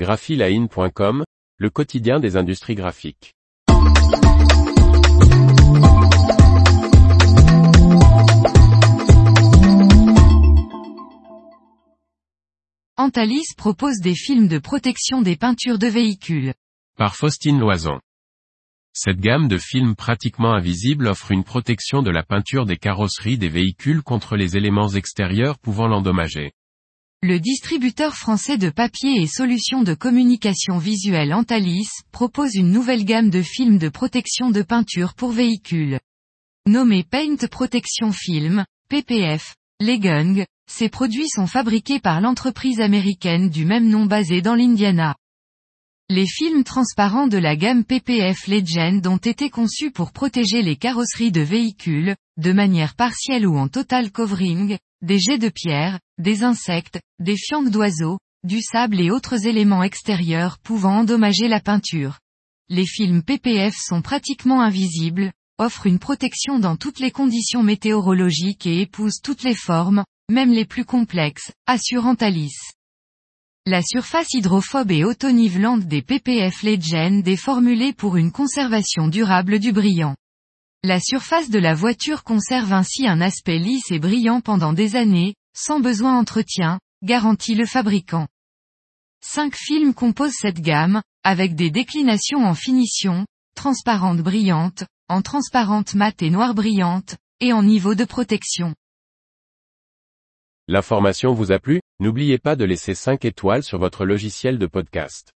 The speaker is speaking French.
graphiline.com, le quotidien des industries graphiques. Antalis propose des films de protection des peintures de véhicules. Par Faustine Loison. Cette gamme de films pratiquement invisibles offre une protection de la peinture des carrosseries des véhicules contre les éléments extérieurs pouvant l'endommager. Le distributeur français de papier et solutions de communication visuelle Antalis propose une nouvelle gamme de films de protection de peinture pour véhicules. Nommé Paint Protection Film, PPF, Legung, ces produits sont fabriqués par l'entreprise américaine du même nom basée dans l'Indiana. Les films transparents de la gamme PPF Legend ont été conçus pour protéger les carrosseries de véhicules, de manière partielle ou en total covering, des jets de pierre, des insectes, des fientes d'oiseaux, du sable et autres éléments extérieurs pouvant endommager la peinture. Les films PPF sont pratiquement invisibles, offrent une protection dans toutes les conditions météorologiques et épousent toutes les formes, même les plus complexes, assurant Alice. La surface hydrophobe et auto-nivelante des PPF Legend est formulée pour une conservation durable du brillant. La surface de la voiture conserve ainsi un aspect lisse et brillant pendant des années, sans besoin d'entretien, garantit le fabricant. Cinq films composent cette gamme, avec des déclinations en finition, transparente brillante, en transparente mat et noire brillante, et en niveau de protection. L'information vous a plu? N'oubliez pas de laisser 5 étoiles sur votre logiciel de podcast.